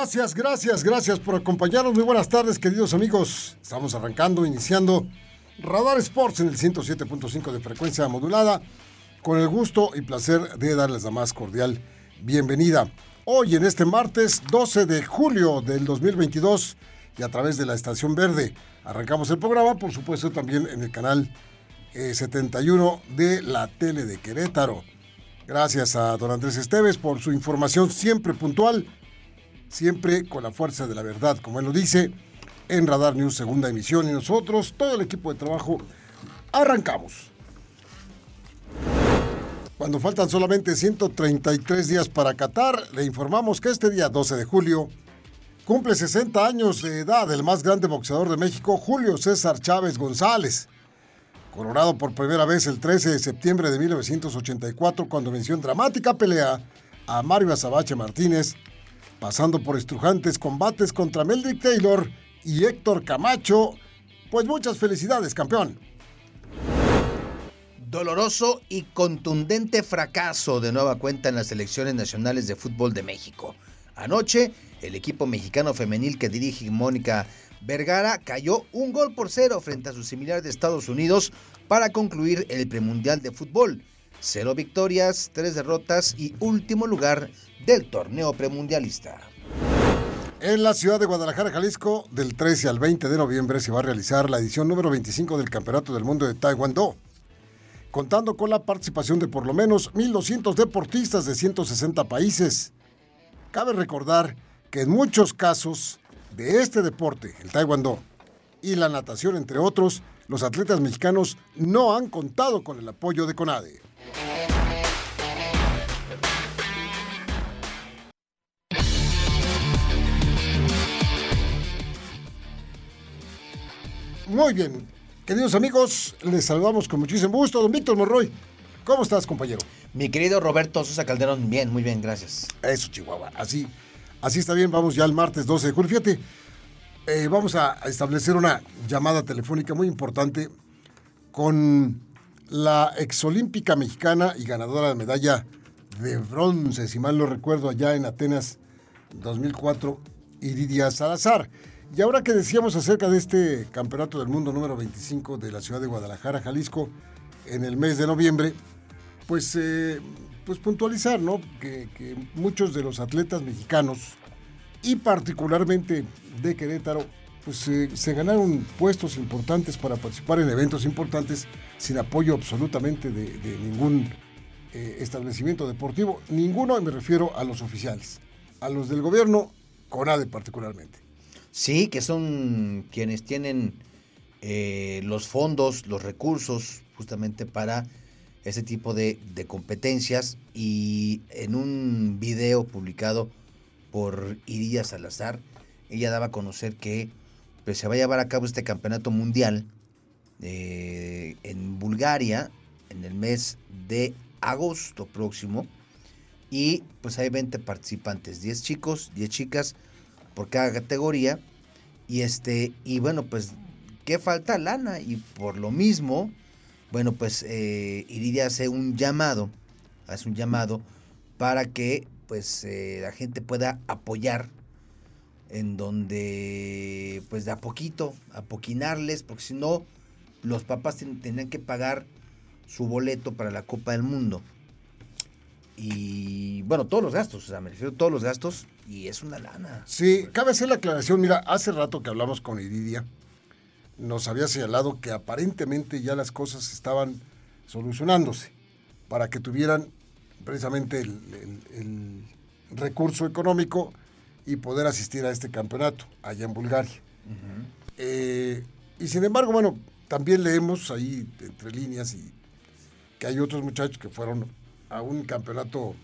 Gracias, gracias, gracias por acompañarnos. Muy buenas tardes, queridos amigos. Estamos arrancando, iniciando Radar Sports en el 107.5 de frecuencia modulada, con el gusto y placer de darles la más cordial bienvenida. Hoy, en este martes 12 de julio del 2022, y a través de la Estación Verde, arrancamos el programa, por supuesto, también en el canal 71 eh, de la tele de Querétaro. Gracias a don Andrés Esteves por su información siempre puntual, siempre con la fuerza de la verdad, como él lo dice, en Radar News segunda emisión. Y nosotros, todo el equipo de trabajo, arrancamos. Cuando faltan solamente 133 días para Qatar, le informamos que este día 12 de julio cumple 60 años de edad el más grande boxeador de México, Julio César Chávez González coronado por primera vez el 13 de septiembre de 1984 cuando venció en dramática pelea a Mario Azabache Martínez, pasando por estrujantes combates contra Meldrick Taylor y Héctor Camacho. Pues muchas felicidades, campeón. Doloroso y contundente fracaso de nueva cuenta en las selecciones nacionales de fútbol de México. Anoche, el equipo mexicano femenil que dirige Mónica Vergara cayó un gol por cero frente a su similar de Estados Unidos para concluir el premundial de fútbol. Cero victorias, tres derrotas y último lugar del torneo premundialista. En la ciudad de Guadalajara, Jalisco, del 13 al 20 de noviembre se va a realizar la edición número 25 del Campeonato del Mundo de Taekwondo, contando con la participación de por lo menos 1.200 deportistas de 160 países. Cabe recordar que en muchos casos de este deporte, el taekwondo, y la natación, entre otros, los atletas mexicanos no han contado con el apoyo de CONADE. Muy bien, queridos amigos, les saludamos con muchísimo gusto. Don Víctor Morroy, ¿cómo estás, compañero? Mi querido Roberto Sosa Calderón, bien, muy bien, gracias. Eso, Chihuahua, así Así está bien, vamos ya al martes 12 de julio. Fíjate, eh, vamos a establecer una llamada telefónica muy importante con la exolímpica mexicana y ganadora de medalla de bronce, si mal no recuerdo, allá en Atenas 2004, Iridia Salazar. Y ahora que decíamos acerca de este Campeonato del Mundo número 25 de la ciudad de Guadalajara, Jalisco, en el mes de noviembre, pues eh, pues puntualizar, ¿no? Que, muchos de los atletas mexicanos y particularmente de Querétaro, pues se ganaron puestos importantes para participar en eventos importantes sin apoyo absolutamente de, ningún eh, establecimiento deportivo. Ninguno, me refiero a los oficiales, a los del gobierno, CONADE particularmente. Sí, que son quienes tienen eh, los fondos, los recursos justamente para ese tipo de, competencias y en un video publicado por Iria Salazar, ella daba a conocer que pues, se va a llevar a cabo este campeonato mundial eh, en Bulgaria en el mes de agosto próximo. Y pues hay 20 participantes, 10 chicos, 10 chicas por cada categoría. Y este y bueno pues qué falta lana. Y por lo mismo bueno, pues eh, Iridia hace un llamado, hace un llamado para que pues eh, la gente pueda apoyar en donde pues de a poquito, apoquinarles, porque si no, los papás tendrían que pagar su boleto para la Copa del Mundo. Y bueno, todos los gastos, o sea, me refiero a todos los gastos y es una lana. Sí, cabe hacer la aclaración, mira, hace rato que hablamos con Iridia nos había señalado que aparentemente ya las cosas estaban solucionándose para que tuvieran precisamente el, recurso económico y poder asistir a este campeonato allá en Bulgaria. Eh, y sin embargo, bueno, también leemos ahí entre líneas y que hay otros muchachos que fueron a un campeonato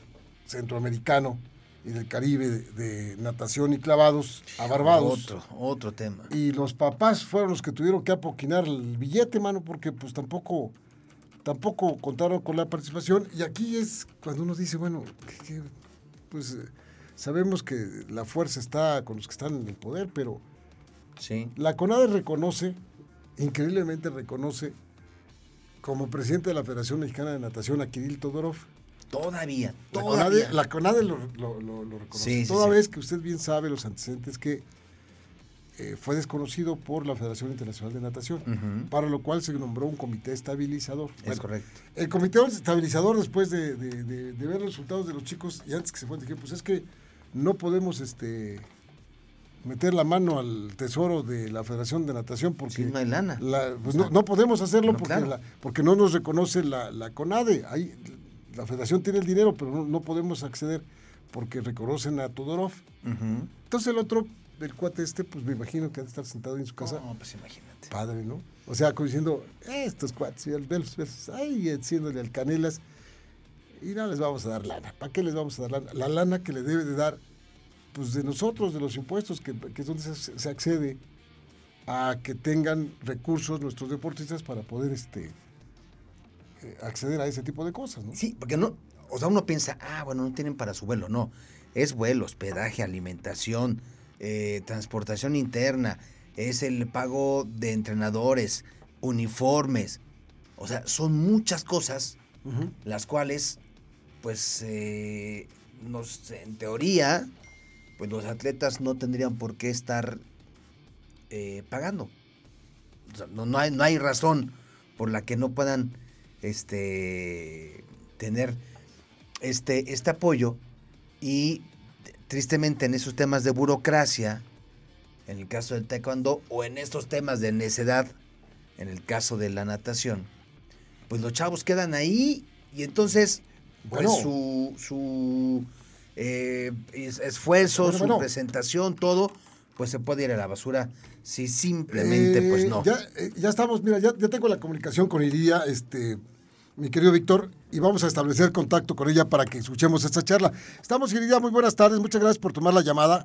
centroamericano y del Caribe de, natación y clavados a Barbados. Otro, otro tema. Y los papás fueron los que tuvieron que apoquinar el billete, mano, porque pues tampoco, tampoco contaron con la participación. Y aquí es cuando uno dice, bueno, pues eh, sabemos que la fuerza está con los que están en el poder, pero sí. la CONADE reconoce, increíblemente reconoce, como presidente de la Federación Mexicana de Natación a Kirill Todorov. Todavía. Todavía. La CONADE lo, lo- lo- lo reconoce. Sí, sí, Toda sí. vez que usted bien sabe los antecedentes que eh, fue desconocido por la Federación Internacional de Natación, para lo cual se nombró un comité estabilizador. Es Bueno, correcto. El comité estabilizador, después de, de- de- de ver los resultados de los chicos y antes que se fueran, dijeron, pues es que no podemos este meter la mano al tesoro de la Federación de Natación porque Sí, no hay lana. la- pues no, no podemos hacerlo No, porque, claro. la- porque no nos reconoce la, la CONADE. Ahí, la federación tiene el dinero, pero no, no podemos acceder porque reconocen a Todorov. Entonces el otro, el cuate este, pues me imagino que ha de estar sentado en su casa. No, pues imagínate. Padre, ¿no? O sea, como diciendo, "Eh, estos cuates, velos, velos, velos, ay, haciéndole al canelas. Y no les vamos a dar lana. ¿Para qué les vamos a dar lana? La lana que le debe de dar, pues de nosotros, de los impuestos, que, que es donde se, se accede a que tengan recursos nuestros deportistas para poder este eh, acceder a ese tipo de cosas, ¿no? Sí, porque no, o sea, uno piensa, ah, bueno, no tienen para su vuelo. No, es vuelo, hospedaje, alimentación, eh, transportación interna, es el pago de entrenadores, uniformes. O sea, son muchas cosas las cuales, pues, eh, nos, en teoría, pues los atletas no tendrían por qué estar eh, pagando. O sea, no, no hay, no hay razón por la que no puedan este, tener este, este apoyo y tristemente en esos temas de burocracia, en el caso del taekwondo, o en estos temas de necedad, en el caso de la natación, pues los chavos quedan ahí y entonces, pues Bueno. su, su eh, es- esfuerzo, Bueno, su bueno. presentación, todo, pues se puede ir a la basura si simplemente, Eh, pues no. Ya, eh, ya estamos, mira, ya, ya tengo la comunicación con Iría, este, mi querido Víctor, y vamos a establecer contacto con ella para que escuchemos esta charla. Estamos, Iría, muy buenas tardes, muchas gracias por tomar la llamada.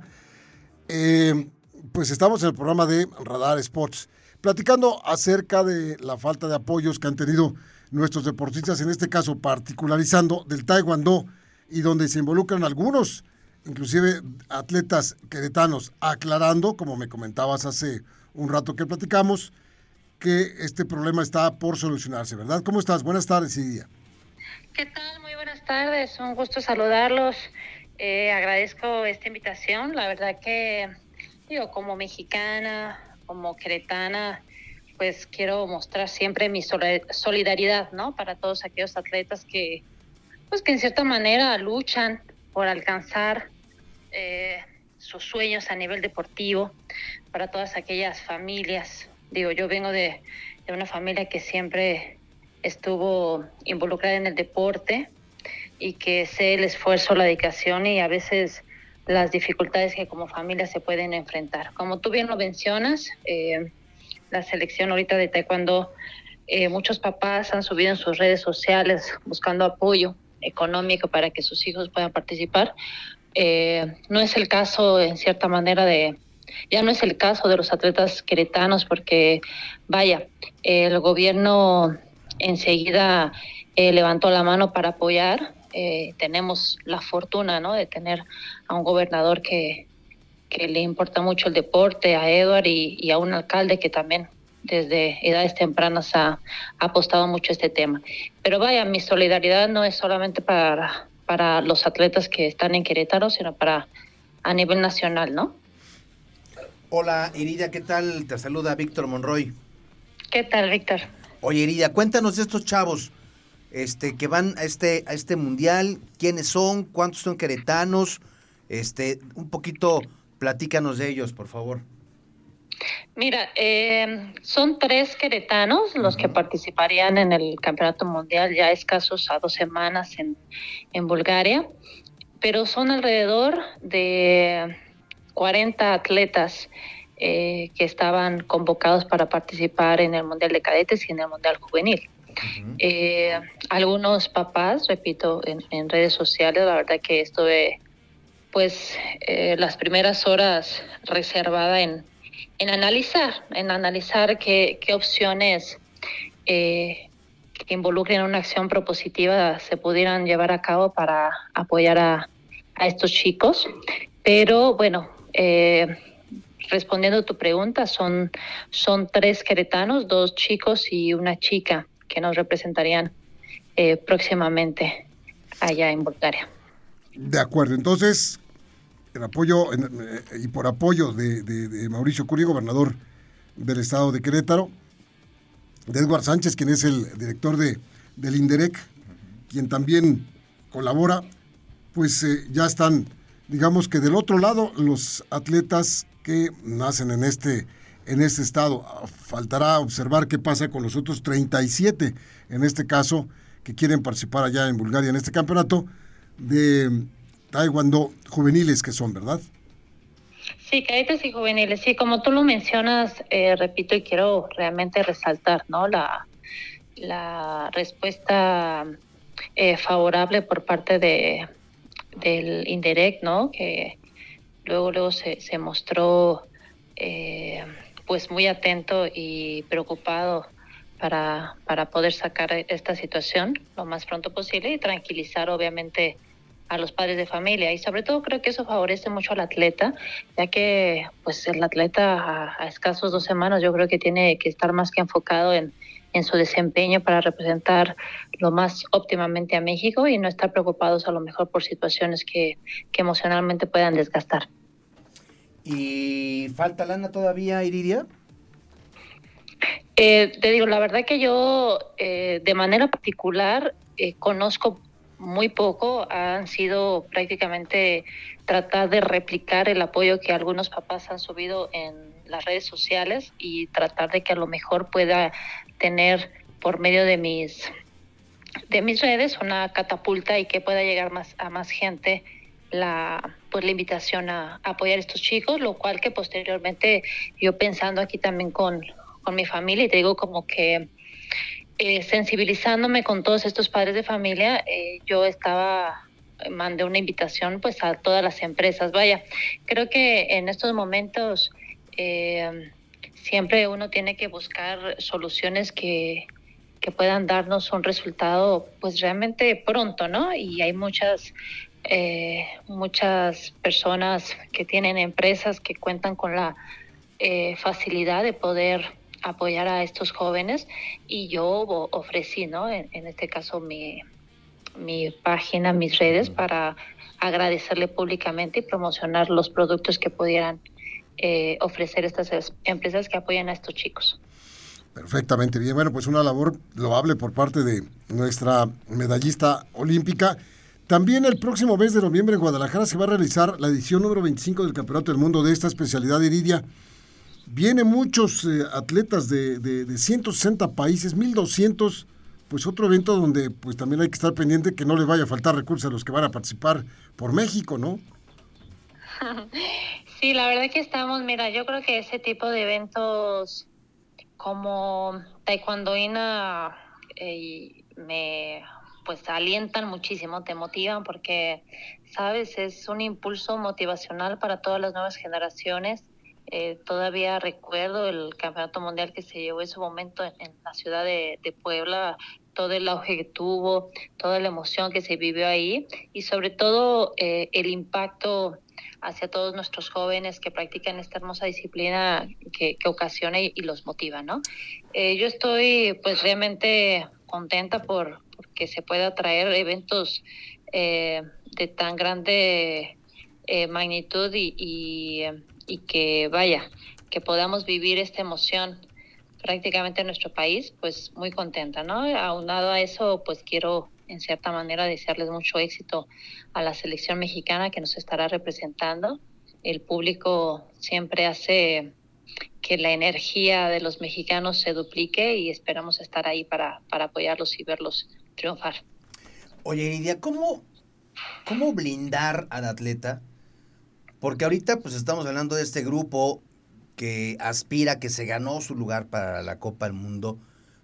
Eh, pues estamos en el programa de Radar Sports, platicando acerca de la falta de apoyos que han tenido nuestros deportistas, en este caso particularizando del Taekwondo, y donde se involucran algunos, inclusive atletas queretanos, aclarando, como me comentabas hace un rato que platicamos, que este problema está por solucionarse, ¿verdad? ¿Cómo estás? Buenas tardes, Iria. ¿Qué tal? Muy buenas tardes. Un gusto saludarlos. Eh, agradezco esta invitación. La verdad que, digo, como mexicana, como queretana, pues quiero mostrar siempre mi soli- solidaridad, ¿no? Para todos aquellos atletas que, pues que en cierta manera luchan por alcanzar eh, sus sueños a nivel deportivo, para todas aquellas familias. Digo, yo vengo de, de una familia que siempre estuvo involucrada en el deporte y que sé el esfuerzo, la dedicación y a veces las dificultades que como familia se pueden enfrentar. Como tú bien lo mencionas, eh, la selección ahorita de taekwondo, eh, muchos papás han subido en sus redes sociales buscando apoyo económico para que sus hijos puedan participar. Eh, no es el caso, en cierta manera, de ya no es el caso de los atletas queretanos porque, vaya, el gobierno enseguida eh, levantó la mano para apoyar. Eh, tenemos la fortuna ¿no? de tener a un gobernador que, que le importa mucho el deporte, a Edward y a un alcalde que también desde edades tempranas ha, ha apostado mucho a este tema. Pero vaya, mi solidaridad no es solamente para, para los atletas que están en Querétaro, sino para a nivel nacional, ¿no? Hola, Iridia, ¿qué tal? Te saluda Víctor Monroy. ¿Qué tal, Víctor? Oye, Iridia, cuéntanos de estos chavos este, que van a este, a este mundial, quiénes son, cuántos son queretanos, este, un poquito platícanos de ellos, por favor. Mira, eh, son tres queretanos los que participarían en el Campeonato Mundial ya escasos a dos semanas en, en Bulgaria, pero son alrededor de 40 atletas eh, que estaban convocados para participar en el Mundial de Cadetes y en el Mundial Juvenil. Eh, algunos papás, repito, en, en redes sociales, la verdad que estuve pues eh, las primeras horas reservada en, en analizar, en analizar qué, qué opciones eh, que involucren una acción propositiva se pudieran llevar a cabo para apoyar a, a estos chicos. Pero bueno, eh, respondiendo a tu pregunta, son, son tres queretanos, dos chicos y una chica que nos representarían eh, próximamente allá en Bulgaria. De acuerdo, entonces, en apoyo eh, y por apoyo de, Mauricio Curi, gobernador del estado de Querétaro, de Edward Sánchez, quien es el director de, del INDEREC, quien también colabora, pues eh, ya están, digamos que del otro lado, los atletas que nacen en este, en este estado. Faltará observar qué pasa con los otros 37, en este caso, que quieren participar allá en Bulgaria en este campeonato de taekwondo juveniles que son, ¿verdad? Sí, cadetes y juveniles. Sí, como tú lo mencionas, eh, repito y quiero realmente resaltar, ¿no? La, la respuesta eh, favorable por parte de del Indirect, ¿no? Que luego luego se, se mostró eh, pues muy atento y preocupado para, para poder sacar esta situación lo más pronto posible y tranquilizar obviamente a los padres de familia y sobre todo creo que eso favorece mucho al atleta ya que pues el atleta a, escasos dos semanas yo creo que tiene que estar más que enfocado en, en su desempeño para representar lo más óptimamente a México y no estar preocupados a lo mejor por situaciones que, que emocionalmente puedan desgastar. ¿Y falta lana todavía, Iridia? Eh, te digo, la verdad que yo eh, de manera particular eh, conozco muy poco, han sido prácticamente tratar de replicar el apoyo que algunos papás han subido en las redes sociales y tratar de que a lo mejor pueda tener por medio de mis de mis redes una catapulta y que pueda llegar más a más gente la pues la invitación a, apoyar a estos chicos, lo cual que posteriormente yo pensando aquí también con, con mi familia y te digo como que eh, sensibilizándome con todos estos padres de familia, eh, yo estaba mandé una invitación pues a todas las empresas. Vaya, creo que en estos momentos eh, siempre uno tiene que buscar soluciones que, que puedan darnos un resultado pues realmente pronto, ¿no? Y hay muchas eh, muchas personas que tienen empresas que cuentan con la eh, facilidad de poder apoyar a estos jóvenes y yo ofrecí, ¿no? En, este caso mi, mi página, mis redes para agradecerle públicamente y promocionar los productos que pudieran eh, ofrecer estas empresas que apoyan a estos chicos. Perfectamente bien. Bueno, pues una labor loable por parte de nuestra medallista olímpica. También el próximo mes de noviembre en Guadalajara se va a realizar la edición número 25 del Campeonato del Mundo de esta especialidad iridia. Vienen muchos eh, atletas de, de, 160 países, 1200, pues otro evento donde pues también hay que estar pendiente que no le vaya a faltar recursos a los que van a participar por México, ¿no? Sí, la verdad que estamos, mira, yo creo que ese tipo de eventos como taekwondoína eh, me pues alientan muchísimo, te motivan porque, sabes, es un impulso motivacional para todas las nuevas generaciones. Eh, todavía recuerdo el campeonato mundial que se llevó en su momento en, la ciudad de, Puebla, todo el auge que tuvo, toda la emoción que se vivió ahí y sobre todo eh, el impacto hacia todos nuestros jóvenes que practican esta hermosa disciplina que, ocasiona y, los motiva, ¿no? Eh, yo estoy pues realmente contenta por, que se pueda traer eventos eh, de tan grande eh, magnitud y, y, que vaya, que podamos vivir esta emoción prácticamente en nuestro país, pues muy contenta, ¿no? Aunado a eso, pues quiero en cierta manera desearles mucho éxito a la selección mexicana que nos estará representando. El público siempre hace que la energía de los mexicanos se duplique y esperamos estar ahí para, para apoyarlos y verlos triunfar. Oye, Lidia, ¿cómo, ¿cómo blindar al atleta? Porque ahorita pues estamos hablando de este grupo que aspira, que se ganó su lugar para la Copa del Mundo.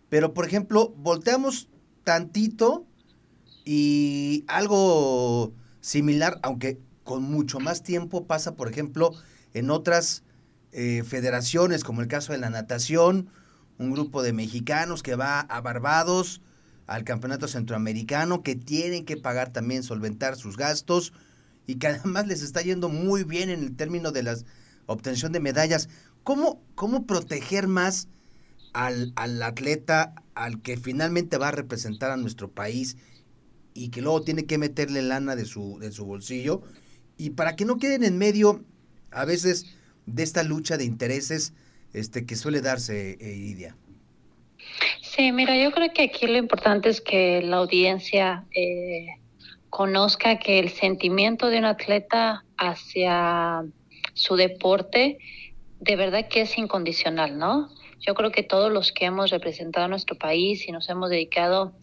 Pero, por ejemplo, volteamos tantito y algo similar, aunque con mucho más tiempo, pasa, por ejemplo, en otras eh, federaciones, como el caso de la natación, un grupo de mexicanos que va a Barbados al campeonato centroamericano, que tienen que pagar también, solventar sus gastos y que además les está yendo muy bien en el término de la obtención de medallas. ¿Cómo, cómo proteger más al, al atleta, al que finalmente va a representar a nuestro país y que luego tiene que meterle lana de su, de su bolsillo. Y para que no queden en medio, a veces, de esta lucha de intereses este, que suele darse, eh, Iridia. Sí, mira, yo creo que aquí lo importante es que la audiencia eh, conozca que el sentimiento de un atleta hacia su deporte de verdad que es incondicional, ¿no? Yo creo que todos los que hemos representado a nuestro país y nos hemos dedicado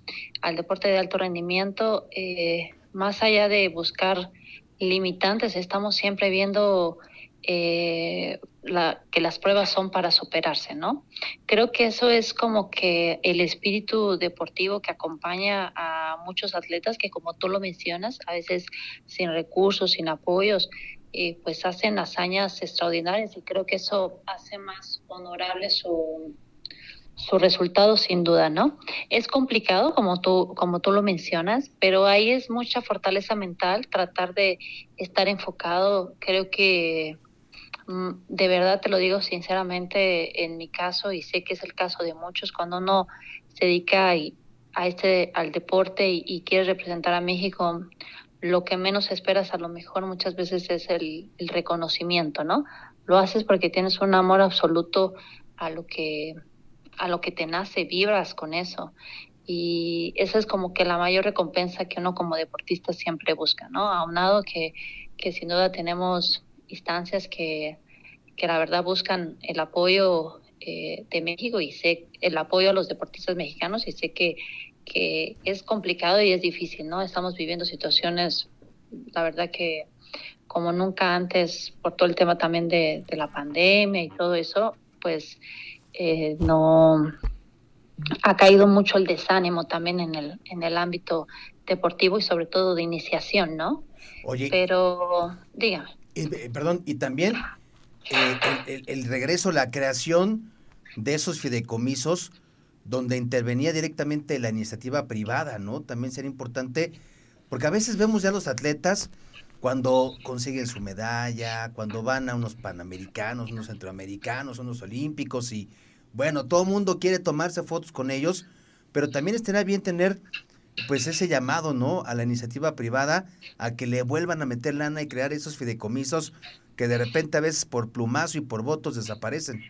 al deporte de alto rendimiento, eh, más allá de buscar limitantes, estamos siempre viendo eh, que las pruebas son para superarse, ¿no? Creo que eso es como que el espíritu deportivo que acompaña a muchos atletas que, como tú lo mencionas, a veces sin recursos, sin apoyos, eh, pues hacen hazañas extraordinarias y creo que eso hace más honorable su, su resultado sin duda, ¿no? Es complicado como tú, como tú lo mencionas, pero ahí es mucha fortaleza mental tratar de estar enfocado. Creo que de verdad te lo digo sinceramente en mi caso y sé que es el caso de muchos cuando uno se dedica a, este al deporte y, y quiere representar a México lo que menos esperas a lo mejor muchas veces es el, reconocimiento, ¿no? Lo haces porque tienes un amor absoluto a lo que a lo que te nace, vibras con eso. Y esa es como que la mayor recompensa que uno como deportista siempre busca, ¿no? Aunado que, que sin duda tenemos instancias que, que la verdad buscan el apoyo eh, de México y sé el apoyo a los deportistas mexicanos y sé que, que es complicado y es difícil, ¿no? Estamos viviendo situaciones, la verdad que como nunca antes, por todo el tema también de, la pandemia y todo eso, pues eh, no ha caído mucho el desánimo también en el, en el ámbito deportivo y sobre todo de iniciación, ¿no? Oye. Pero, dígame. Eh, perdón, y también eh, el, regreso, la creación de esos fideicomisos donde intervenía directamente la iniciativa privada, ¿no? También sería importante, porque a veces vemos ya los atletas cuando consiguen su medalla, cuando van a unos panamericanos, unos centroamericanos, unos olímpicos y bueno, todo el mundo quiere tomarse fotos con ellos, pero también estaría bien tener pues ese llamado, ¿no? A la iniciativa privada a que le vuelvan a meter lana y crear esos fideicomisos que de repente a veces por plumazo y por votos desaparecen.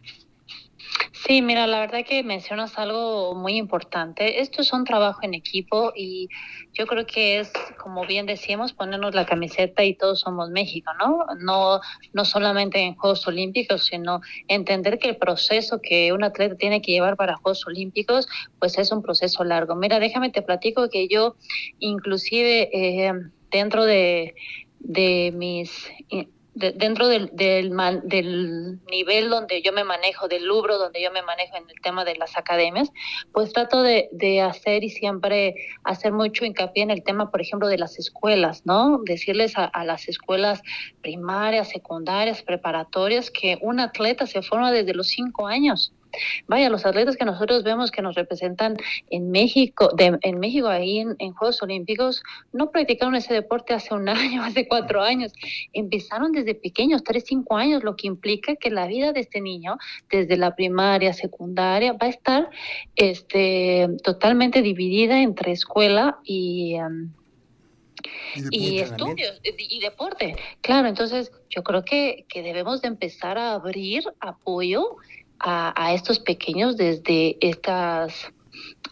Sí, mira, la verdad que mencionas algo muy importante. Esto es un trabajo en equipo y yo creo que es, como bien decíamos, ponernos la camiseta y todos somos México, ¿no? No, no solamente en Juegos Olímpicos, sino entender que el proceso que un atleta tiene que llevar para Juegos Olímpicos, pues es un proceso largo. Mira, déjame te platico que yo, inclusive eh, dentro de, de mis dentro del, del, del, nivel donde yo me manejo, del lubro donde yo me manejo en el tema de las academias, pues trato de, de, hacer y siempre hacer mucho hincapié en el tema, por ejemplo, de las escuelas, ¿no? Decirles a las escuelas primarias, secundarias, preparatorias, que un atleta se forma desde los cinco años. Vaya, los atletas que nosotros vemos que nos representan en México, de, en México ahí en, Juegos Olímpicos, no practicaron ese deporte hace un año, hace cuatro años. Empezaron desde pequeños, tres, cinco años, lo que implica que la vida de este niño, desde la primaria, secundaria, va a estar este, totalmente dividida entre escuela y... Um, y, estudios y deporte. Claro, entonces yo creo que, que debemos de empezar a abrir apoyo a, estos pequeños desde estas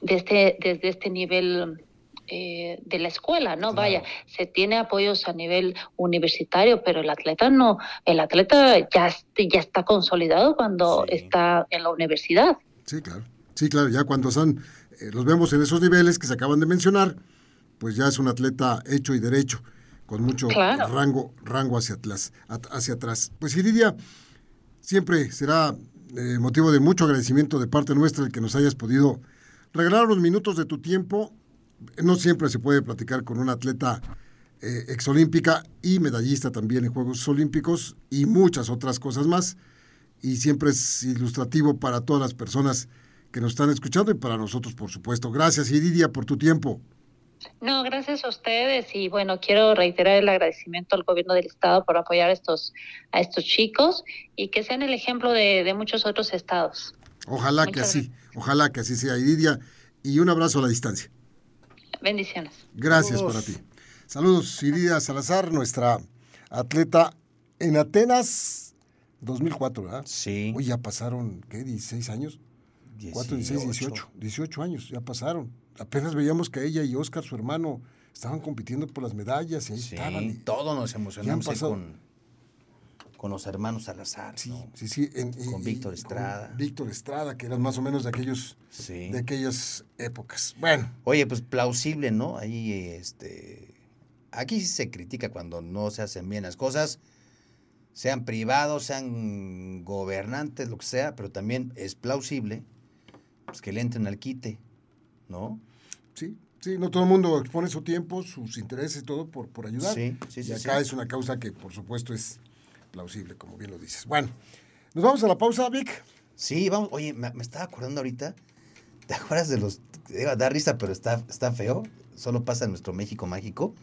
desde, desde este nivel eh, de la escuela, ¿no? Vaya, se tiene apoyos a nivel universitario, pero el atleta no, el atleta ya, ya está consolidado cuando está en la universidad. Sí, claro, sí, claro, ya cuando son, eh, los vemos en esos niveles que se acaban de mencionar, pues ya es un atleta hecho y derecho, con mucho rango, rango hacia atrás, hacia atrás. Pues Iridia, siempre será eh, motivo de mucho agradecimiento de parte nuestra el que nos hayas podido regalar unos minutos de tu tiempo. No siempre se puede platicar con una atleta eh, exolímpica y medallista también en Juegos Olímpicos y muchas otras cosas más. Y siempre es ilustrativo para todas las personas que nos están escuchando y para nosotros, por supuesto. Gracias, Iridia, por tu tiempo. No, gracias a ustedes y bueno, quiero reiterar el agradecimiento al gobierno del estado por apoyar a estos, a estos chicos y que sean el ejemplo de, muchos otros estados. Ojalá que así, ojalá que así sea, Iridia, y un abrazo a la distancia. Bendiciones. Gracias para ti. Saludos, Iria Salazar, nuestra atleta en Atenas 2004, ¿verdad? Sí. Hoy ya pasaron, ¿qué? ¿16 años? 4, 16, 18. 18 años, ya pasaron. Apenas veíamos que ella y Oscar, su hermano, estaban compitiendo por las medallas y ahí Sí, estaban. y- todos nos emocionamos pasado- con, con los hermanos Salazar. Sí, ¿no? sí, sí. en- y- Con Víctor con Estrada. Víctor Estrada, que eran más o menos de aquellos, Sí. de aquellas épocas. Bueno, Oye, pues plausible, ¿no? Ahí, este. Aquí sí se critica cuando no se hacen bien las cosas, sean privados, sean gobernantes, lo que sea, pero también es plausible pues, que le entren al quite, ¿no? sí, sí, no todo el mundo expone su tiempo, sus intereses, todo por, por ayudar. Sí, sí, y sí, acá es una causa que, por supuesto, es plausible, como bien lo dices. Bueno, nos vamos a la pausa, Vic. Sí, vamos. Oye, me, me estaba acordando ahorita. ¿Te acuerdas de los. Iba a dar risa, pero está, está feo. Solo pasa en nuestro México mágico.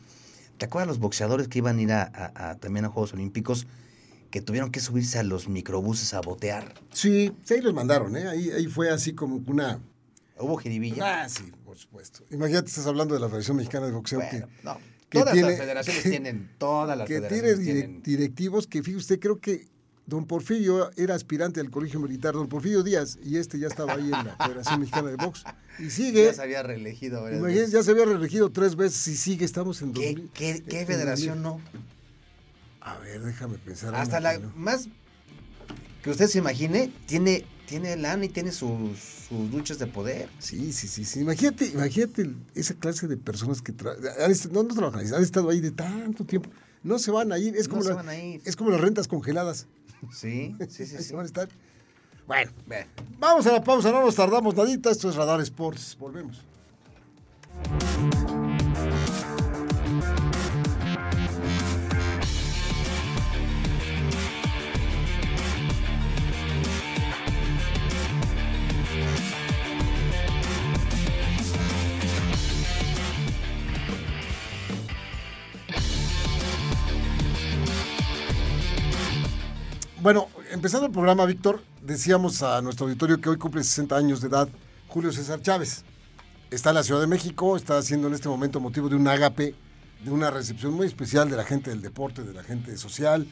¿Te acuerdas los boxeadores que iban a ir a, a- a- también a Juegos Olímpicos que tuvieron que subirse a los microbuses a botear? Sí, sí, ahí los mandaron, ¿eh? Ahí, ahí fue así como una... ¿Hubo jiribilla? Ah, sí, por supuesto. Imagínate, estás hablando de la Federación Mexicana de Boxeo bueno, que, no. que todas tiene- las federaciones que- tienen. Todas las que tiene federaciones tienen. directivos que, fíjese usted, creo que don Porfirio era aspirante al Colegio Militar, don Porfirio Díaz, y este ya estaba ahí en la Federación Mexicana de Box. Y sigue, Ya se había reelegido. imagínense, veces. ya se había reelegido tres veces y sigue, estamos en ¿Qué, 2000. qué, federación 2000. no? A ver, déjame pensar. Hasta la que no. más que usted se imane, tiene, tiene lana y tiene sus, sus luchas de poder. Sí, sí, sí, sí. Imagínate, imagínate esa clase de personas que tra- han est- no, no trabajan, han estado ahí de tanto tiempo. No se van a ir, es No como, se la- van a ir. es como las rentas congeladas. Sí, sí, sí. Ahí sí. se van a estar. Bueno, vamos a la pausa, no nos tardamos nadita. Esto es Radar Sports. Volvemos. Bueno, empezando el programa, Víctor, decíamos a nuestro auditorio que hoy cumple 60 años de edad Julio César Chávez. Está en la Ciudad de México, está haciendo en este momento motivo de un ágape, de una recepción muy especial de la gente del deporte, de la gente social,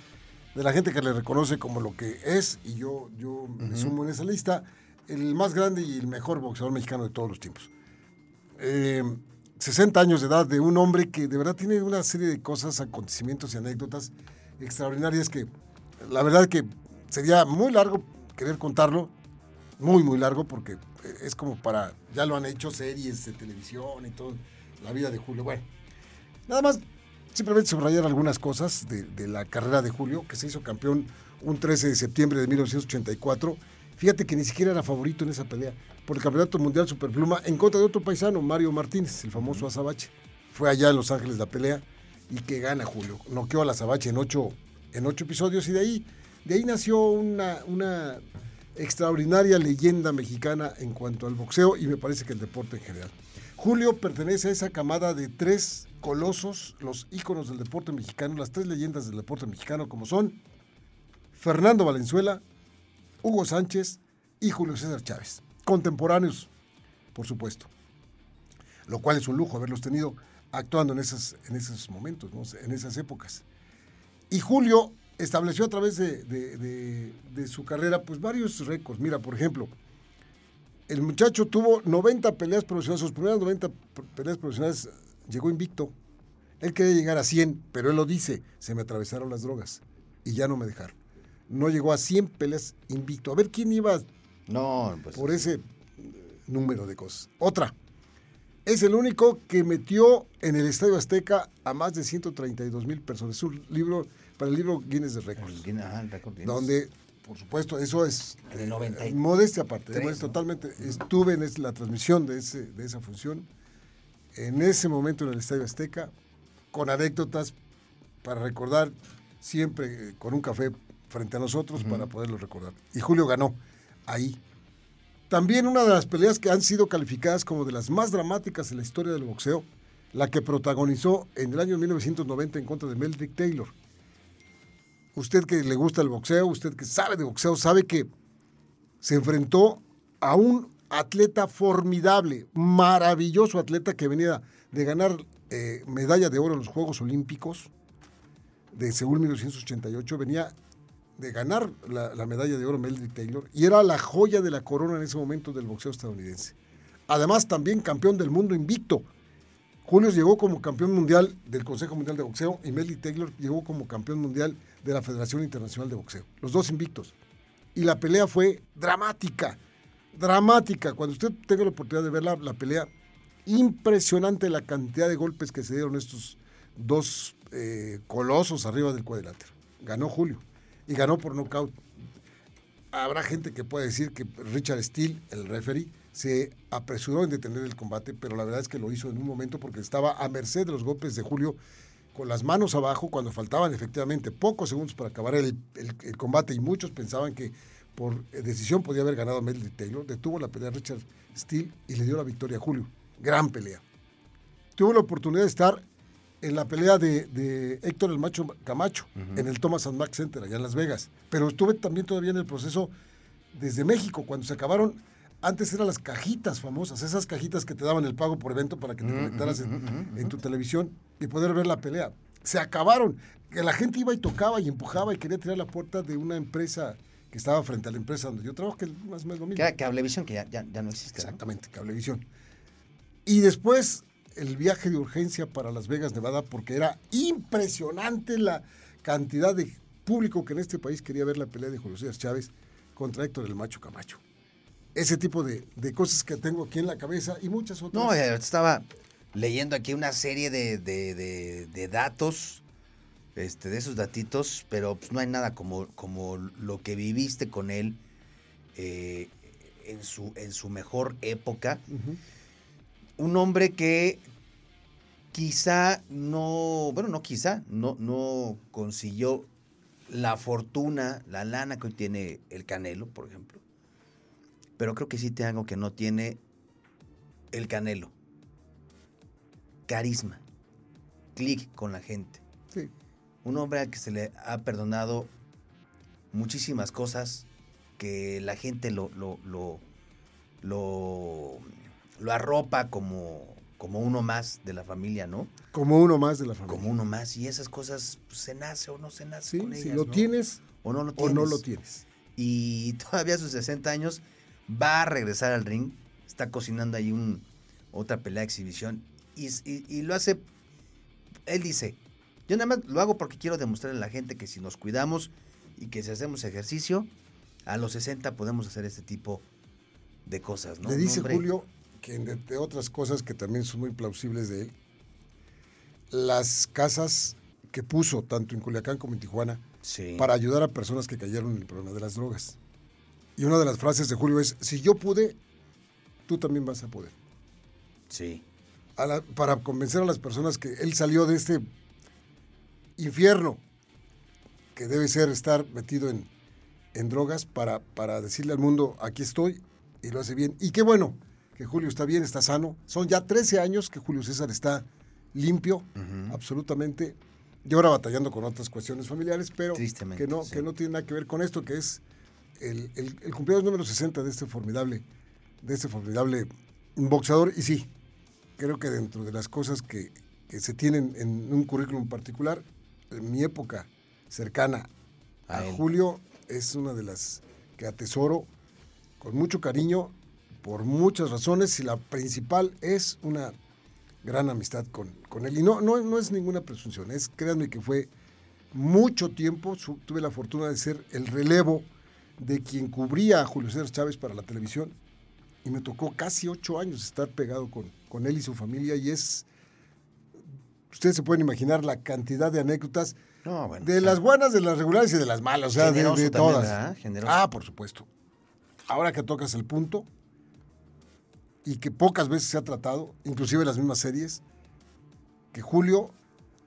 de la gente que le reconoce como lo que es, y yo, yo me sumo en esa lista, el más grande y el mejor boxeador mexicano de todos los tiempos. Eh, 60 años de edad de un hombre que de verdad tiene una serie de cosas, acontecimientos y anécdotas extraordinarias que la verdad que sería muy largo querer contarlo, muy, muy largo, porque es como para, ya lo han hecho series de televisión y todo, la vida de Julio. Bueno, nada más, simplemente subrayar algunas cosas de, de la carrera de Julio, que se hizo campeón un 13 de septiembre de 1984. Fíjate que ni siquiera era favorito en esa pelea por el Campeonato Mundial Superpluma en contra de otro paisano, Mario Martínez, el famoso Azabache. Fue allá en Los Ángeles la pelea y que gana Julio. Noqueó al Azabache en ocho, en ocho episodios y de ahí, de ahí nació una, extraordinaria leyenda mexicana en cuanto al boxeo y me parece que el deporte en general. Julio pertenece a esa camada de tres colosos, los íconos del deporte mexicano, las tres leyendas del deporte mexicano como son Fernando Valenzuela, Hugo Sánchez y Julio César Chávez, contemporáneos, por supuesto. Lo cual es un lujo haberlos tenido actuando en, esas, en esos momentos, en esas épocas. Y Julio estableció a través de, de- de- de su carrera pues varios récords. Mira, por ejemplo, el muchacho tuvo 90 peleas profesionales, sus primeras 90 p- peleas profesionales llegó invicto. Él quería llegar a 100, pero él lo dice, se me atravesaron las drogas y ya no me dejaron. No llegó a 100 peleas invicto. A ver quién iba No, pues. por ese eh, número de cosas. Otra, es el único que metió en el Estadio Azteca a más de 132 mil personas. Es un libro, para el libro Guinness de Récords, el- ajá, el récord Guinness. donde, por supuesto, eso es el 90 y- modestia aparte. tres, modestia ¿no? totalmente. Estuve en la transmisión de, ese, de esa función, en ese momento en el Estadio Azteca, con anécdotas para recordar siempre eh, con un café frente a nosotros para poderlo recordar. Y Julio ganó ahí. También una de las peleas que han sido calificadas como de las más dramáticas en la historia del boxeo, la que protagonizó en el año 1990 en contra de Meldrick Taylor. Usted que le gusta el boxeo, usted que sabe de boxeo, sabe que se enfrentó a un atleta formidable, maravilloso atleta que venía de ganar eh, medalla de oro en los Juegos Olímpicos de Seúl 1988, venía de ganar la, la medalla de oro Meldrick Taylor y era la joya de la corona en ese momento del boxeo estadounidense. Además, también campeón del mundo invicto. Julio llegó como campeón mundial del Consejo Mundial de Boxeo y Melly Taylor llegó como campeón mundial de la Federación Internacional de Boxeo. Los dos invictos. Y la pelea fue dramática, dramática. Cuando usted tenga la oportunidad de ver la, la pelea, impresionante la cantidad de golpes que se dieron estos dos eh, colosos arriba del cuadrilátero. Ganó Julio y ganó por nocaut. Habrá gente que puede decir que Richard Steele, el referee, se apresuró en detener el combate, pero la verdad es que lo hizo en un momento porque estaba a merced de los golpes de Julio con las manos abajo cuando faltaban efectivamente pocos segundos para acabar el, combate y muchos pensaban que por decisión podía haber ganado Melody Taylor. Detuvo la pelea Richard Steele y le dio la victoria a Julio. Gran pelea. Tuvo la oportunidad de estar en la pelea de, de Héctor el Macho Camacho en el Thomas and Mack Center allá en Las Vegas. Pero estuve también todavía en el proceso desde México, cuando se acabaron. Antes eran las cajitas famosas, esas cajitas que te daban el pago por evento para que te conectaras en, en tu televisión y poder ver la pelea. Se acabaron. Que la gente iba y tocaba y empujaba y quería tirar la puerta de una empresa que estaba frente a la empresa donde yo trabajo, que es más o menos lo mismo. Cablevisión, que ya, ya, ya no existe. ¿no? Exactamente, Cablevisión. Y después el viaje de urgencia para Las Vegas, Nevada, porque era impresionante la cantidad de público que en este país quería ver la pelea de Julio César Chávez contra Héctor el Macho Camacho. Ese tipo de, de cosas que tengo aquí en la cabeza y muchas otras. No, eh, estaba leyendo aquí una serie de, de- de- datos, este, de esos datitos, pero pues, no hay nada como, como lo que viviste con él eh, en, su, en su mejor época. Ujú. Un hombre que quizá no, bueno, no quizá, no, no consiguió la fortuna, la lana que hoy tiene el Canelo, por ejemplo. Pero creo que sí tiene algo que no tiene el Canelo. Carisma. Clic con la gente. Sí. Un hombre al que se le ha perdonado muchísimas cosas que la gente lo, lo, lo, lo, lo arropa como, como uno más de la familia, ¿no? Como uno más de la familia. Como uno más. Y esas cosas pues, se nace o no se nace Sí, con si ellas, lo ¿no? tienes o no lo o tienes. no lo tienes. Y todavía a sus 60 años va a regresar al ring. Está cocinando ahí un, otra pelea de exhibición. Y, y- y lo hace. Él dice: Yo nada más lo hago porque quiero demostrarle a la gente que si nos cuidamos y que si hacemos ejercicio, a los 60 podemos hacer este tipo de cosas, ¿no? Le dice Julio que entre otras cosas que también son muy plausibles de él, las casas que puso tanto en Culiacán como en Tijuana Sí. para ayudar a personas que cayeron en el problema de las drogas. Y una de las frases de Julio es, si yo pude, tú también vas a poder. Sí. A la- para convencer a las personas que él salió de este infierno que debe ser estar metido en, en drogas para, para decirle al mundo, aquí estoy y lo hace bien. Y qué bueno que Julio está bien, está sano. Son ya 13 años que Julio César está limpio, absolutamente. Y ahora batallando con otras cuestiones familiares, pero que no, sí. que no tiene nada que ver con esto, que es el, el, el cumpleaños número 60 de este formidable, de este formidable boxeador. Y sí, creo que dentro de las cosas que, que se tienen en un currículum particular, en mi época cercana a. Julio es una de las que atesoro con mucho cariño por muchas razones y la principal es una gran amistad con, con él. Y no, no, no es ninguna presunción, es, créanme que fue mucho tiempo, su- tuve la fortuna de ser el relevo de quien cubría a Julio César Chávez para la televisión y me tocó casi ocho años estar pegado con, con él y su familia y es, ustedes se pueden imaginar la cantidad de anécdotas No, bueno. de las buenas, de las regulares y de las malas, o sea, de, Generoso de también, todas. Ah, por supuesto. Ahora que tocas el punto y que pocas veces se ha tratado, inclusive las mismas series, que Julio,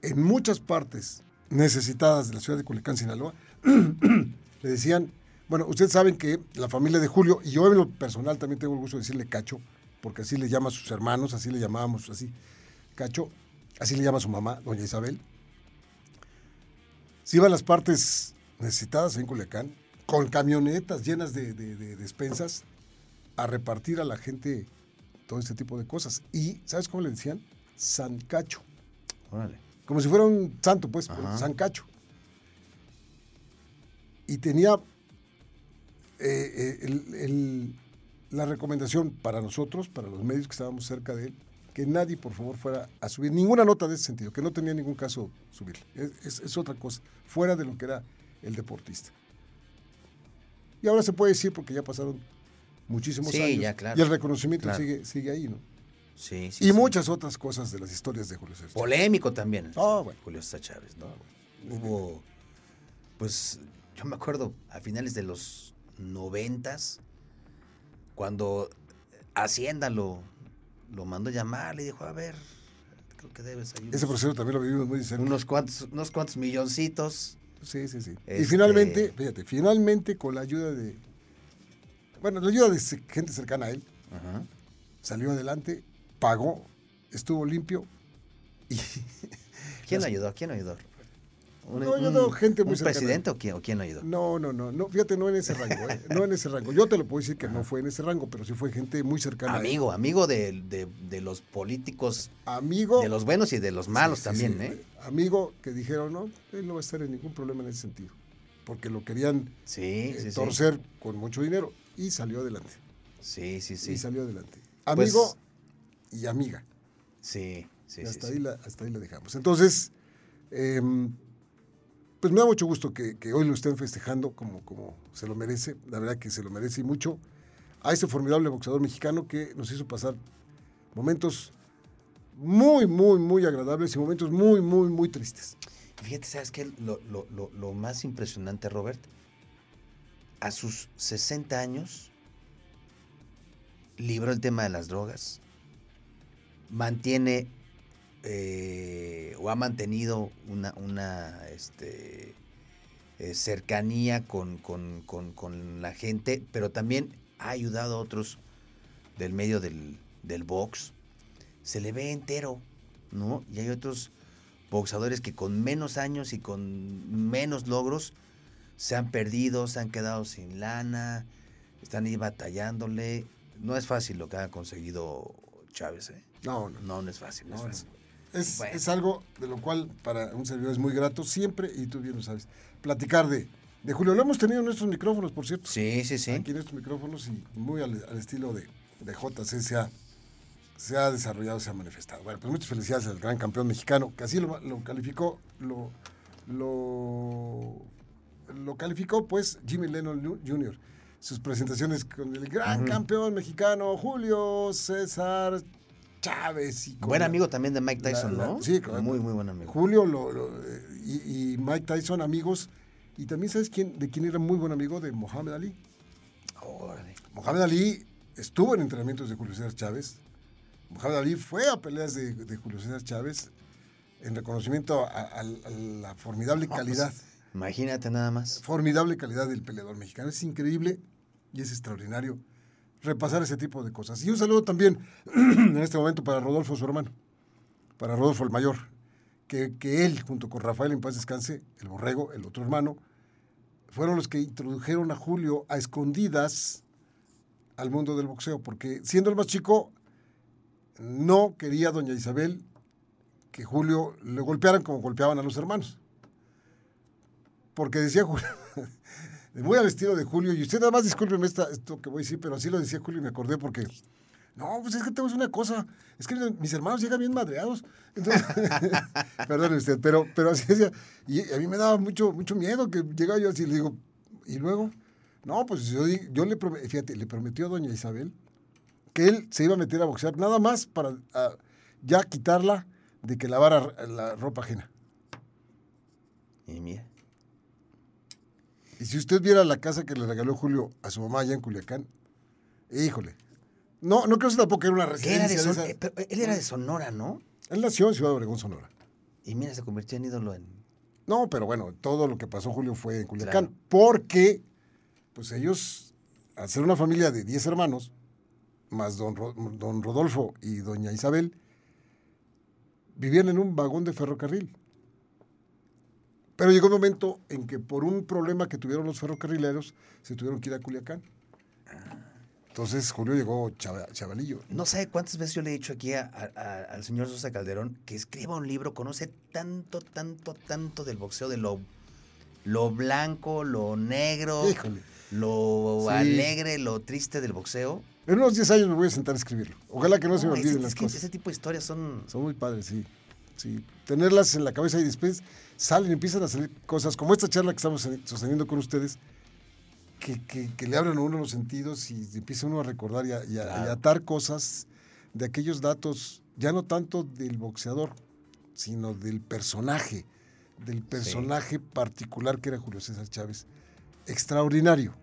en muchas partes necesitadas de la ciudad de Culiacán, Sinaloa, le decían, bueno, ustedes saben que la familia de Julio, y yo en lo personal también tengo el gusto de decirle Cacho, porque así le llama a sus hermanos, así le llamábamos, así, Cacho, así le llama a su mamá, doña Isabel. Se iba a las partes necesitadas en Culiacán, con camionetas llenas de, de- de despensas, a repartir a la gente todo este tipo de cosas. Y, ¿sabes cómo le decían? Sancacho. Órale. Como si fuera un santo, pues, Ajá. Sancacho. Y tenía eh, eh, el- el- la recomendación para nosotros, para los medios que estábamos cerca de él, que nadie, por favor, fuera a subir ninguna nota de ese sentido, que no tenía ningún caso subir. Es, es- es otra cosa, fuera de lo que era el deportista. Y ahora se puede decir porque ya pasaron muchísimos Sí, años. ya, claro. Y el reconocimiento Claro. sigue, sigue ahí, ¿no? Sí, sí. y sí. muchas otras cosas de las historias de Julio César. Polémico también. Ah, bueno. Julio César Chávez, ¿no? Hubo, pues, yo me acuerdo a finales de los noventas, cuando Hacienda lo, lo mandó llamar, le dijo, a ver, creo que debes ayudar. Ese proceso también lo vivimos muy cerca. Unos cuantos, unos cuantos milloncitos. Sí, sí, sí. Y Este- finalmente, fíjate, finalmente con la ayuda de, bueno, la ayuda de gente cercana a él, Ajá. salió adelante, pagó, estuvo limpio y ¿Quién ayudó? ¿Quién ayudó? ¿Un, No, ayudó gente muy ¿un cercana. presidente o quién, o quién ayudó? no, no, no, no, fíjate, no en ese rango, ¿eh? no en ese rango. Yo te lo puedo decir que no fue en ese rango, pero sí fue gente muy cercana. a él. Amigo, amigo de, de- de los políticos, amigo, de los buenos y de los malos Sí, sí, también, sí. ¿eh? Amigo que dijeron, no, él no va a estar en ningún problema en ese sentido, porque lo querían eh, torcer con mucho dinero y salió adelante. Sí, sí, sí. Y salió adelante. Pues- Amigo y amiga. Sí, sí, Y sí, hasta, sí. Ahí la, hasta ahí la dejamos. Entonces, em, pues me da mucho gusto que, que hoy lo estén festejando como, como se lo merece. La verdad que se lo merece y mucho. A ese formidable boxeador mexicano que nos hizo pasar momentos muy, muy, muy agradables y momentos muy, muy, muy tristes. Fíjate, ¿sabes qué? Lo, lo- lo- lo más impresionante, Robert, a sus 60 años, libró el tema de las drogas, mantiene eh, o ha mantenido una, este, eh, cercanía con, la gente, pero también ha ayudado a otros del medio del, del box. Se le ve entero, ¿no? Y hay otros boxeadores que con menos años y con menos logros se han perdido, se han quedado sin lana, están ahí batallándole. No es fácil lo que ha conseguido Chávez, ¿eh? No, no. No, no es fácil, no, No, es fácil. Es, Bueno. es algo de lo cual para un servidor es muy grato siempre, y tú bien lo sabes, platicar de, de Julio. Lo hemos tenido en nuestros micrófonos, por cierto. Sí, sí, sí. Aquí en estos micrófonos y muy al, al estilo de, de JC se ha, se ha desarrollado, se ha manifestado. Bueno, pues muchas felicidades al gran campeón mexicano, que así lo, lo calificó, lo, lo, lo calificó pues Jimmy Lennon Jr. Sus presentaciones con el gran campeón mexicano Julio César Chávez. Y con Buen amigo también de Mike Tyson, la- ¿no? sí, muy, muy buen amigo. Julio lo- lo, y, y Mike Tyson, amigos. Y también, ¿sabes quién, de quién era muy buen amigo? De Mohamed Ali. Órale. Mohamed Ali estuvo en entrenamientos de Julio César Chávez. Mohamed Ali fue a peleas de, de Julio César Chávez en reconocimiento a, a- a la formidable No, pues, calidad, Imagínate nada más. formidable calidad del peleador mexicano. Es increíble y es extraordinario repasar ese tipo de cosas. Y un saludo también en este momento para Rodolfo, su hermano, para Rodolfo el mayor, que, que él, junto con Rafael en paz descanse, el borrego, el otro hermano, fueron los que introdujeron a Julio a escondidas al mundo del boxeo, porque siendo el más chico, no quería doña Isabel que Julio le golpearan como golpeaban a los hermanos. Porque decía Julio, muy al estilo de Julio, y usted nada más discúlpeme esta, esto que voy a decir, pero así lo decía Julio y me acordé porque, no, pues es que tengo una cosa, es que mis hermanos llegan bien madreados. Entonces, perdone usted, pero, pero así decía, y a mí me daba mucho, mucho miedo que llegaba yo así, le digo, y luego, no, pues yo, yo le, prome- fíjate, le prometió a doña Isabel que él se iba a meter a boxear nada más para ah, ya quitarla de que lavara la ropa ajena. Y mira. Y si usted viera la casa que le regaló Julio a su mamá allá en Culiacán, híjole. No, no creo que tampoco era una ¿Qué era de residencia. de eh, pero él era de Sonora, ¿no? Él nació en Ciudad Obregón, Sonora. Y mira, se convirtió en ídolo en... No, pero bueno, todo lo que pasó Julio fue en Culiacán. Claro. Porque, pues ellos, al ser una familia de 10 hermanos, más don, Ro- don Rodolfo y doña Isabel, vivían en un vagón de ferrocarril. Pero llegó un momento en que por un problema que tuvieron los ferrocarrileros, se tuvieron que ir a Culiacán. Entonces Julio llegó chavalillo. No sabe cuántas veces yo le he dicho aquí a, al señor Sosa Calderón que escriba un libro, conoce tanto, tanto, tanto del boxeo, de lo, lo blanco, lo negro, lo alegre, lo triste del boxeo. En unos 10 años me voy a sentar a escribirlo. Ojalá que no, se me olviden las cosas. Ese tipo de historias son... Son muy padres, sí. Sí. Tenerlas en la cabeza y después salen, empiezan a salir cosas como esta charla que estamos sosteniendo con ustedes que, le abran a uno los sentidos y empieza uno a recordar y a, atar cosas de aquellos datos, ya no tanto del boxeador, sino del personaje, del personaje particular que era Julio César Chávez. Extraordinario.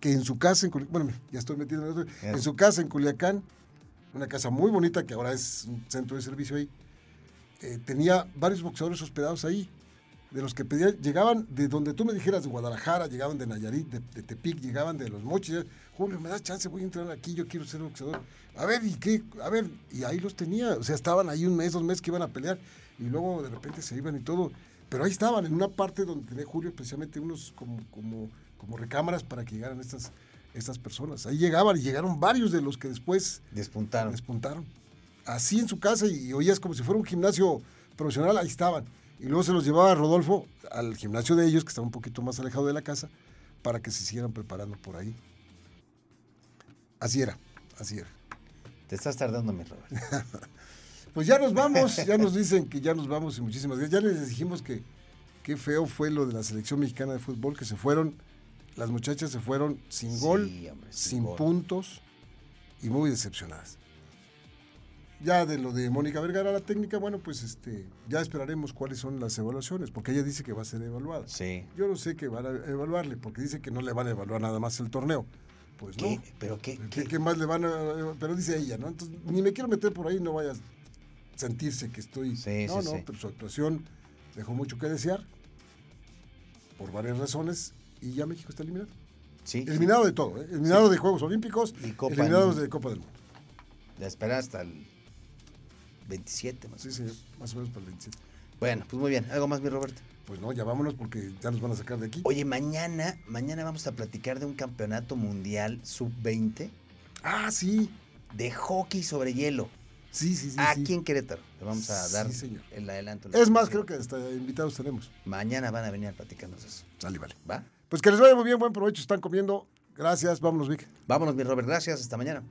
Que en su casa, en bueno, ya estoy metido en, en su casa en Culiacán, una casa muy bonita que ahora es un centro de servicio ahí, eh, tenía varios boxeadores hospedados ahí de los que pedían, llegaban de donde tú me dijeras, de Guadalajara, llegaban de Nayarit, de, Tepic, llegaban de Los Mochis. Julio, me das chance, voy a entrar aquí, yo quiero ser boxeador. A ver, ¿y qué? A ver, y ahí los tenía. O sea, estaban ahí un mes, dos meses que iban a pelear y luego de repente se iban y todo. Pero ahí estaban, en una parte donde tenía Julio especialmente unos como, como, como recámaras para que llegaran estas, estas personas. Ahí llegaban y llegaron varios de los que después... Despuntaron. Despuntaron. Así en su casa y oías como si fuera un gimnasio profesional, ahí estaban y luego se los llevaba Rodolfo al gimnasio de ellos, que estaba un poquito más alejado de la casa, para que se siguieran preparando por ahí. Así era, así era. Te estás tardando, mi Robert. pues ya nos vamos, ya nos dicen que ya nos vamos y muchísimas gracias. Ya les dijimos que qué feo fue lo de la selección mexicana de fútbol, que se fueron, las muchachas se fueron sin gol, sin, puntos y muy decepcionadas. Ya de lo de Mónica Vergara, la técnica, bueno, pues este, ya esperaremos cuáles son las evaluaciones, porque ella dice que va a ser evaluada. Sí. Yo no sé qué van a evaluarle, porque dice que no le van a evaluar nada más el torneo. Pues ¿Qué? ¿Pero qué, qué? más le van a.? Pero dice ella, ¿no? Entonces, ni me quiero meter por ahí, no vaya a sentirse que estoy. Sí, no, sí, no, pero su actuación dejó mucho que desear, por varias razones, y ya México está eliminado. Sí. Eliminado de todo, ¿eh? Eliminado de Juegos Olímpicos, y Copa eliminados de Copa del Mundo. Ya espera hasta el 27 más o menos. Sí, sí, más o menos para el 27. Bueno, pues muy bien. ¿Algo más, mi Roberto? Pues no, ya vámonos porque ya nos van a sacar de aquí. Oye, mañana, mañana vamos a platicar de un campeonato mundial sub-20. Ah, sí. De hockey sobre hielo. Sí, sí, sí. Aquí en Querétaro. Le vamos a dar el adelanto. Es más, creo que hasta invitados tenemos. Mañana van a venir a platicarnos eso. Sale, vale. ¿Va? Pues que les vaya muy bien, buen provecho. Están comiendo. Gracias. Vámonos, Vic. Vámonos, mi Robert. Gracias. Hasta mañana.